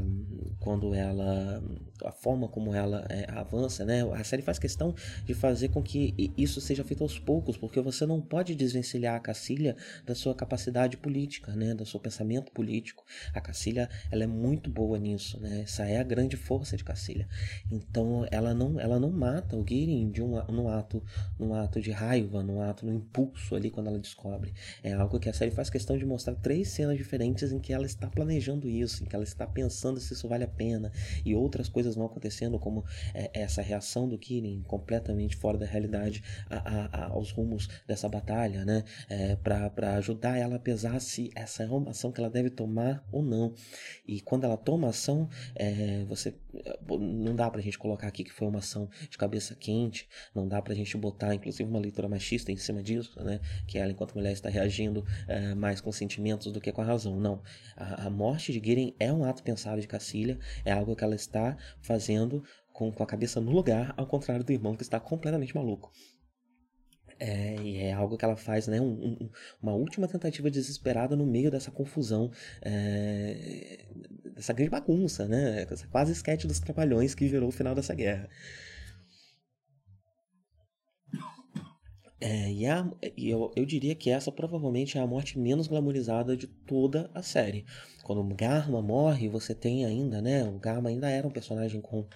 Speaker 1: quando ela a forma como ela é, avança, né? A série faz questão de fazer com que isso seja feito aos poucos, porque você não pode desvencilhar a Cacilha da sua capacidade política, né? Do seu pensamento político. A Cacilha ela é muito boa nisso, né? Essa é a grande força de Cacilha. Então ela não ela não mata o Girin de um num ato ato de raiva, num ato no impulso ali quando ela descobre. É algo que a série faz questão de mostrar três cenas diferentes em que ela está planejando isso, em que ela está pensando se isso vale a pena, e outras coisas vão acontecendo, como é, essa reação do Kirin completamente fora da realidade a, a, a, aos rumos dessa batalha, né? É, para ajudar ela a pesar se essa é uma ação que ela deve tomar ou não. E quando ela toma ação, é, você não dá pra gente colocar aqui que foi uma ação de cabeça quente, não dá pra gente botar inclusive uma leitura machista em cima disso, né? Que ela, enquanto mulher, está reagindo uh, mais com sentimentos do que com a razão. Não. A, a morte de Giren é um ato pensado de Cacilha, é algo que ela está fazendo com, com a cabeça no lugar, ao contrário do irmão que está completamente maluco. É, e é algo que ela faz, né? Um, um, uma última tentativa desesperada no meio dessa confusão, é, dessa grande bagunça, né? Essa quase esquete dos trapalhões que virou o final dessa guerra. É, e, a, eu, eu diria que essa provavelmente é a morte menos glamorizada de toda a série. Quando o Garma morre, você tem ainda, né? O Garma ainda era um personagem com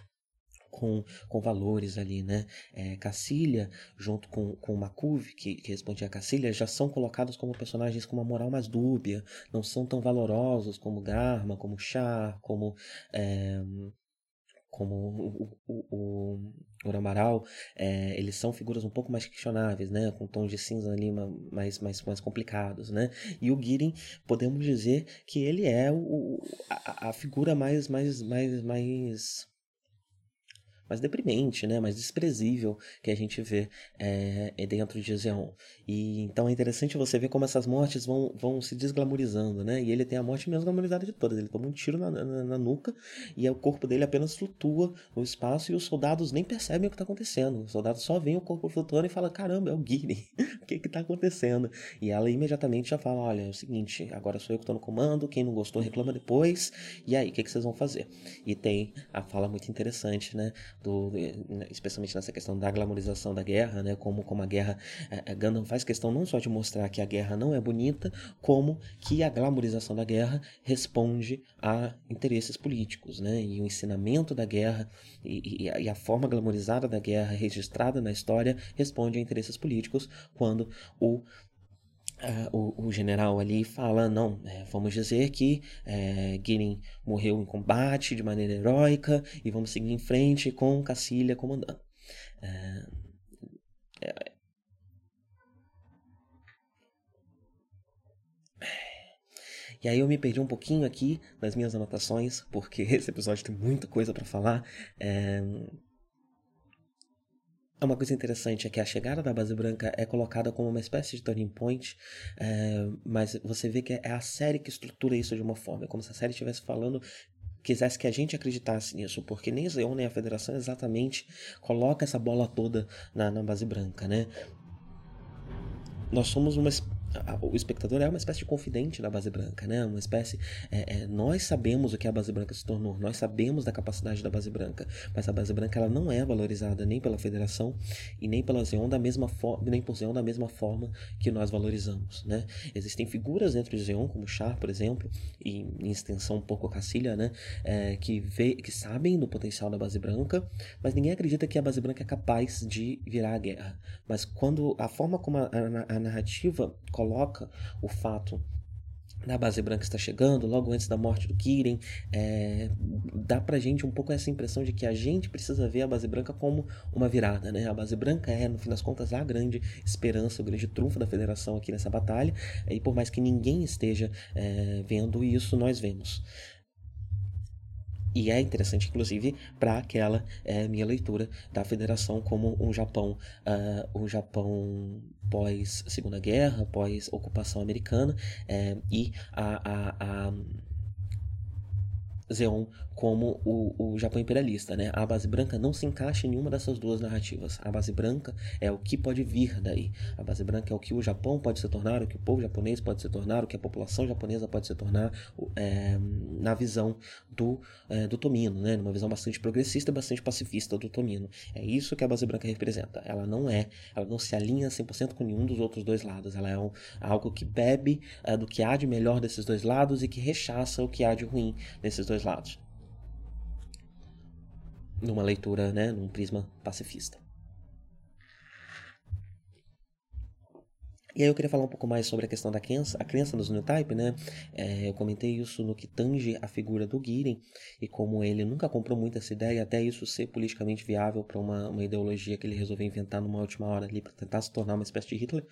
Speaker 1: com, com valores ali, né? É, Cacilha, junto com, com Macuve, que, que respondia a Cacilha, já são colocados como personagens com uma moral mais dúbia, não são tão valorosos como Garma, como Char, como. É, como o, o, o, o é, eles são figuras um pouco mais questionáveis, né? Com tons de cinza ali mais, mais, mais complicados, né? E o Girin, podemos dizer que ele é o, a, a figura mais, mais, mais, mais mais deprimente, né, mais desprezível que a gente vê é, dentro de Zeon. E então é interessante você ver como essas mortes vão, vão se desglamorizando, né? E ele tem a morte menos glamorizada de todas. Ele toma um tiro na, na, na nuca e o corpo dele apenas flutua no espaço e os soldados nem percebem o que está acontecendo. Os soldados só veem o corpo flutuando e falam: caramba, é o Guine, o que está acontecendo? E ela imediatamente já fala: olha, é o seguinte, agora sou eu que estou no comando, quem não gostou reclama depois, e aí, o que, que vocês vão fazer? E tem a fala muito interessante, né? Do, né, especialmente nessa questão da glamorização da guerra, né, como, como a guerra, a é, é, Gundam faz questão não só de mostrar que a guerra não é bonita, como que a glamorização da guerra responde a interesses políticos, né, e o ensinamento da guerra e, e, e a forma glamorizada da guerra registrada na história responde a interesses políticos quando o Uh, o, o, general ali fala, não, é, vamos dizer que é, Girin morreu em combate de maneira heróica e vamos seguir em frente com Cacilha comandando. É, é, e aí eu me perdi um pouquinho aqui nas minhas anotações, porque esse episódio tem muita coisa para falar. É, é uma coisa interessante é que a chegada da base branca é colocada como uma espécie de turning point, é, mas você vê que é a série que estrutura isso de uma forma. É como se a série estivesse falando quisesse que a gente acreditasse nisso, porque nem Zeon nem a Federação exatamente coloca essa bola toda na, na base branca, né? Nós somos uma o espectador é uma espécie de confidente da base branca, né? Uma espécie. É, é, nós sabemos o que a base branca se tornou, nós sabemos da capacidade da base branca, mas a base branca ela não é valorizada nem pela federação e nem pela Zeon da mesma forma, nem por Zeon da mesma forma que nós valorizamos, né? Existem figuras dentro de Zeon, como Char, por exemplo, e em extensão um pouco Cacilha, né? É, que, vê, que sabem do potencial da base branca, mas ninguém acredita que a base branca é capaz de virar a guerra. Mas quando a forma como a, a, a narrativa coloca o fato da base branca está chegando, logo antes da morte do Kirin, é, dá pra gente um pouco essa impressão de que a gente precisa ver a base branca como uma virada, né? A base branca é, no fim das contas, a grande esperança, o grande trunfo da federação aqui nessa batalha, e por mais que ninguém esteja é, vendo isso, nós vemos. E é interessante, inclusive, para aquela é, minha leitura da federação como um Japão, uh, um Japão pós Segunda Guerra, pós ocupação americana, é, e a, a, a Zeon como o, o Japão imperialista, né? A base branca não se encaixa em nenhuma dessas duas narrativas. A base branca é o que pode vir daí. A base branca é o que o Japão pode se tornar, o que o povo japonês pode se tornar, o que a população japonesa pode se tornar é, na visão do, é, do Tomino, né? Numa visão bastante progressista e bastante pacifista do Tomino. É isso que a base branca representa. Ela não é, ela não se alinha 100% com nenhum dos outros dois lados. Ela é um, algo que bebe é, do que há de melhor desses dois lados e que rechaça o que há de ruim nesses dois lados numa leitura, né, num prisma pacifista. E aí eu queria falar um pouco mais sobre a questão da crença, a crença nos New Type, né? É, eu comentei isso no que tange a figura do Giren e como ele nunca comprou muito essa ideia, até isso ser politicamente viável para uma, uma ideologia que ele resolveu inventar numa última hora ali para tentar se tornar uma espécie de Hitler.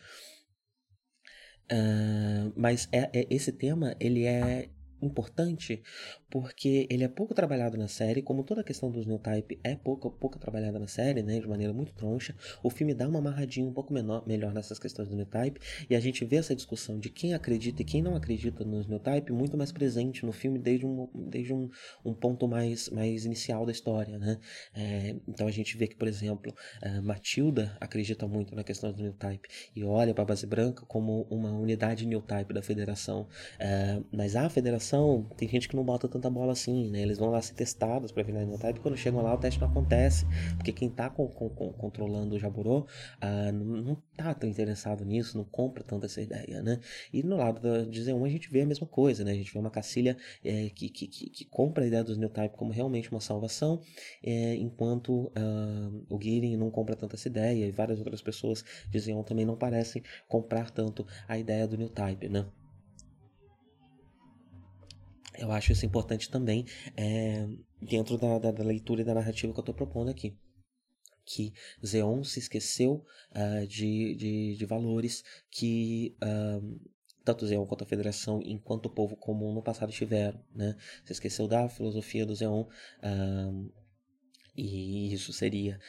Speaker 1: Uh, mas é, é, esse tema ele é importante porque ele é pouco trabalhado na série, como toda a questão dos new type é pouco, pouco trabalhada na série, né, de maneira muito troncha. O filme dá uma amarradinha um pouco menor, melhor nessas questões do new type e a gente vê essa discussão de quem acredita e quem não acredita nos new type muito mais presente no filme desde um, desde um, um ponto mais, mais inicial da história, né? É, então a gente vê que, por exemplo, Matilda acredita muito na questão do new type e olha para a base branca como uma unidade new type da federação, é, mas a federação tem gente que não bota tanta bola assim, né? Eles vão lá ser testados para virar Type e quando chegam lá o teste não acontece, porque quem tá com, com, com, controlando o Jaburo uh, não, não tá tão interessado nisso, não compra tanto essa ideia, né? E no lado da, de Z1 a gente vê a mesma coisa, né? A gente vê uma Cacilha é, que, que, que, que, compra a ideia dos New Type como realmente uma salvação, é, enquanto uh, o Gideon não compra tanto essa ideia e várias outras pessoas de Z1 também não parecem comprar tanto a ideia do New Type, né? Eu acho isso importante também é, dentro da, da, da, leitura e da narrativa que eu estou propondo aqui. Que Zeon se esqueceu uh, de, de, de, valores que uh, tanto Zeon quanto a Federação, enquanto o povo comum no passado tiveram. Né? Se esqueceu da filosofia do Zeon, uh, e isso seria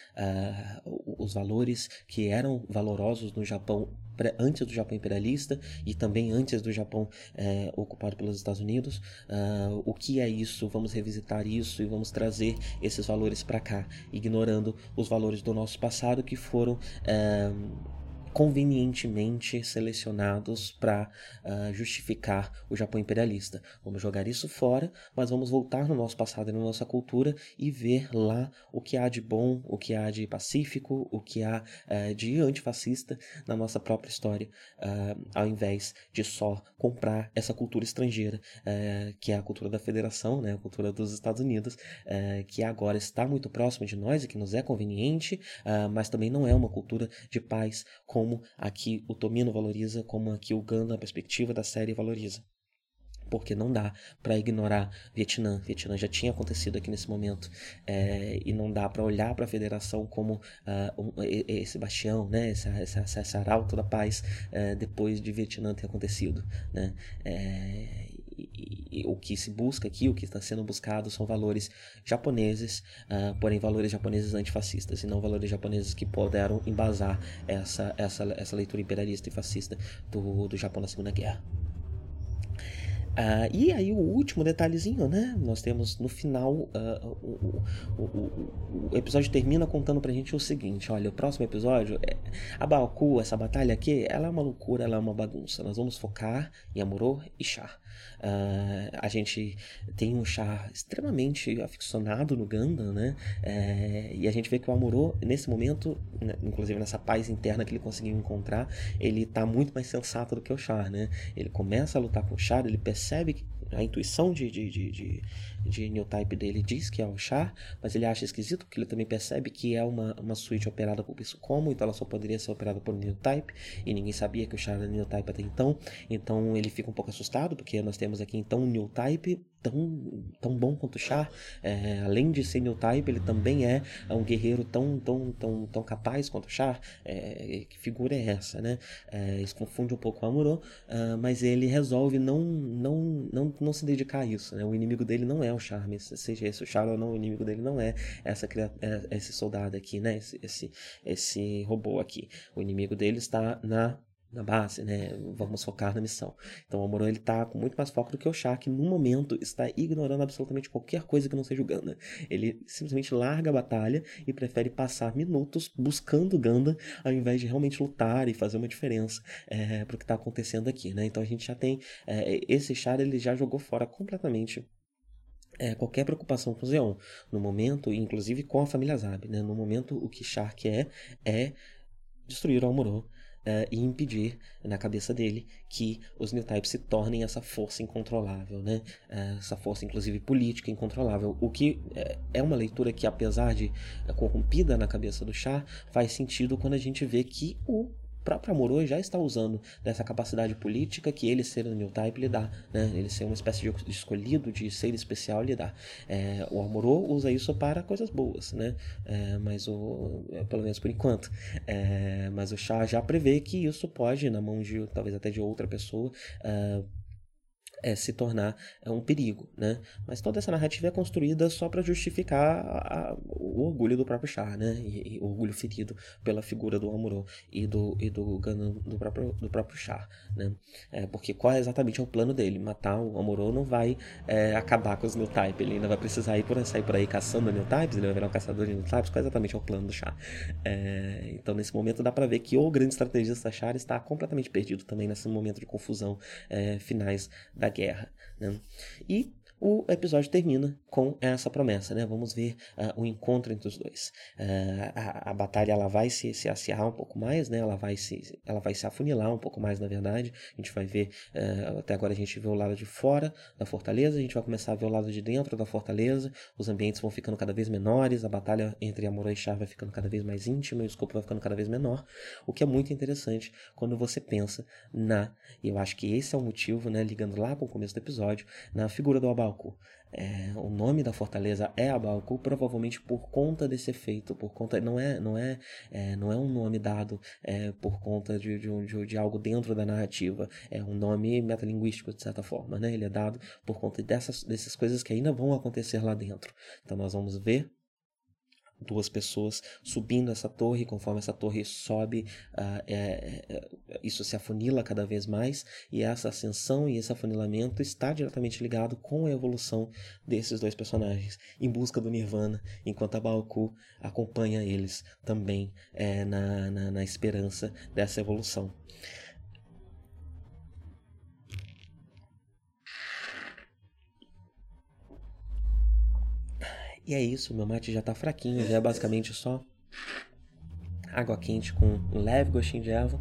Speaker 1: uh, os valores que eram valorosos no Japão antes do Japão imperialista e também antes do Japão é, ocupado pelos Estados Unidos. Uh, o que é isso? Vamos revisitar isso e vamos trazer esses valores para cá, ignorando os valores do nosso passado que foram. Uh, convenientemente selecionados para uh, ah, justificar o Japão imperialista. Vamos jogar isso fora, mas vamos voltar no nosso passado e na nossa cultura e ver lá o que há de bom, o que há de pacífico, o que há uh, de antifascista na nossa própria história, uh, ao invés de só comprar essa cultura estrangeira, que é a cultura da federação, né, a cultura dos Estados Unidos, que agora está muito próxima de nós e que nos é conveniente, mas também não é uma cultura de paz com como aqui o Tomino valoriza, como aqui o Ganda, a perspectiva da série valoriza porque não dá para ignorar Vietnã. Vietnã já tinha acontecido aqui nesse momento é, e não dá para olhar para a federação como uh, um, esse bastião, né, essa, essa, essa arauto da paz uh, depois de Vietnã ter acontecido, né. É, e, e, o que se busca aqui, o que está sendo buscado são valores japoneses, uh, porém valores japoneses antifascistas, e não valores japoneses que puderam embasar essa, essa, essa leitura imperialista e fascista do, do Japão na Segunda Guerra. Uh, e aí o último detalhezinho, né? Nós temos no final uh, o, o, o, o, episódio termina contando pra gente o seguinte: olha, o próximo episódio, é, a Baoku, essa batalha aqui, ela é uma loucura, ela é uma bagunça. Nós vamos focar em Amuro e Char. Uh, a gente tem um chá extremamente aficionado no Gundam, né? É, e a gente vê que o Amuro, nesse momento, né, inclusive nessa paz interna que ele conseguiu encontrar, ele tá muito mais sensato do que o Char, né? Ele começa a lutar com o Char, ele percebe a intuição de, de, de, de, de new type dele diz que é o char, mas ele acha esquisito porque ele também percebe que é uma, uma suíte operada por como, então ela só poderia ser operada por new type e ninguém sabia que o char era new type até então. Então ele fica um pouco assustado porque nós temos aqui então um new type tão, tão bom quanto o Char. É, além de ser new type, ele também é um guerreiro tão, tão, tão, tão capaz quanto o Char. É, que figura é essa, né? É, isso confunde um pouco o Amuro, uh, mas ele resolve não, não, não, não se dedicar a isso. Né? O inimigo dele não é o Char, seja esse o Char ou não, o inimigo dele não é essa é, esse soldado aqui, né? Esse, esse, esse robô aqui. O inimigo dele está na na base, né? Vamos focar na missão. Então o Amorô ele tá com muito mais foco do que o Chá, que no momento está ignorando absolutamente qualquer coisa que não seja o Ganda. Ele simplesmente larga a batalha e prefere passar minutos buscando o Ganda ao invés de realmente lutar e fazer uma diferença é, pro que está acontecendo aqui, né? Então a gente já tem é, esse Char ele já jogou fora completamente é, qualquer preocupação com o Zeon. No momento, inclusive com a família Zab, né? No momento o que Char quer é destruir o Amorô uh, e impedir na cabeça dele que os new types se tornem essa força incontrolável, né? Uh, essa força, inclusive política incontrolável. O que uh, é uma leitura que, apesar de corrompida na cabeça do Chá, faz sentido quando a gente vê que o próprio Amorô já está usando dessa capacidade política que ele ser o New Type lhe dá, né? Ele ser uma espécie de escolhido, de ser especial lhe dá. É, o Amorô usa isso para coisas boas, né? É, mas o, é, pelo menos por enquanto. É, mas o Chá já prevê que isso pode, na mão de talvez até de outra pessoa, uh, é, se tornar é, um perigo, né? Mas toda essa narrativa é construída só para justificar a, a, o orgulho do próprio Char, né? E, e, o orgulho ferido pela figura do Amuro e do e do Ganon, do próprio do próprio Char, né? É, porque qual é exatamente o plano dele? Matar o Amuro não vai é, acabar com os new type, ele ainda vai precisar ir por sair por aí caçando new types, ele vai virar um caçador de new types. Qual é exatamente é o plano do Char? É, então nesse momento dá para ver que o grande estrategista Char está completamente perdido também nesse momento de confusão é, finais da guerra.
Speaker 2: Né? E o episódio termina com essa promessa, né? Vamos ver uh, o encontro entre os dois. Uh, a, a, batalha ela vai se, se um pouco mais, né? Ela vai se, ela vai se afunilar um pouco mais, na verdade. A gente vai ver, uh, até agora a gente vê o lado de fora da fortaleza, a gente vai começar a ver o lado de dentro da fortaleza. Os ambientes vão ficando cada vez menores, a batalha entre Amor e Char vai ficando cada vez mais íntima e o escopo vai ficando cada vez menor, o que é muito interessante quando você pensa na, e eu acho que esse é o motivo, né? Ligando lá com o começo do episódio, na figura do Abal Abalco. É, o nome da fortaleza é Abalco, provavelmente por conta desse efeito, por conta não é não é, é não é um nome dado é, por conta de, de, de, de, algo dentro da narrativa, é um nome metalinguístico de certa forma, né? Ele é dado por conta dessas dessas coisas que ainda vão acontecer lá dentro. Então nós vamos ver duas pessoas subindo essa torre, conforme essa torre sobe, uh, é, é, isso se afunila cada vez mais, e essa ascensão e esse afunilamento está diretamente ligado com a evolução desses dois personagens, em busca do Nirvana, enquanto a Baoku acompanha eles também é, na, na, na esperança dessa evolução. E é isso, meu mate já tá fraquinho, já é basicamente só água quente com um leve gostinho de erva.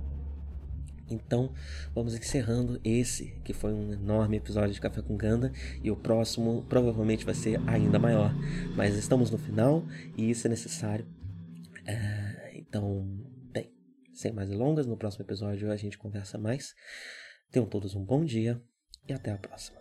Speaker 2: Então, vamos encerrando esse, que foi um enorme episódio de Café com Ganda, e o próximo provavelmente vai ser ainda maior. Mas estamos no final e isso é necessário. É, então, bem, sem mais delongas, no próximo episódio a gente conversa mais. Tenham todos um bom dia e até a próxima.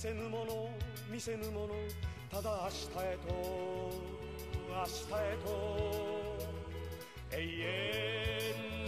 Speaker 2: せぬもの見せぬものただ明日へと明日へと永遠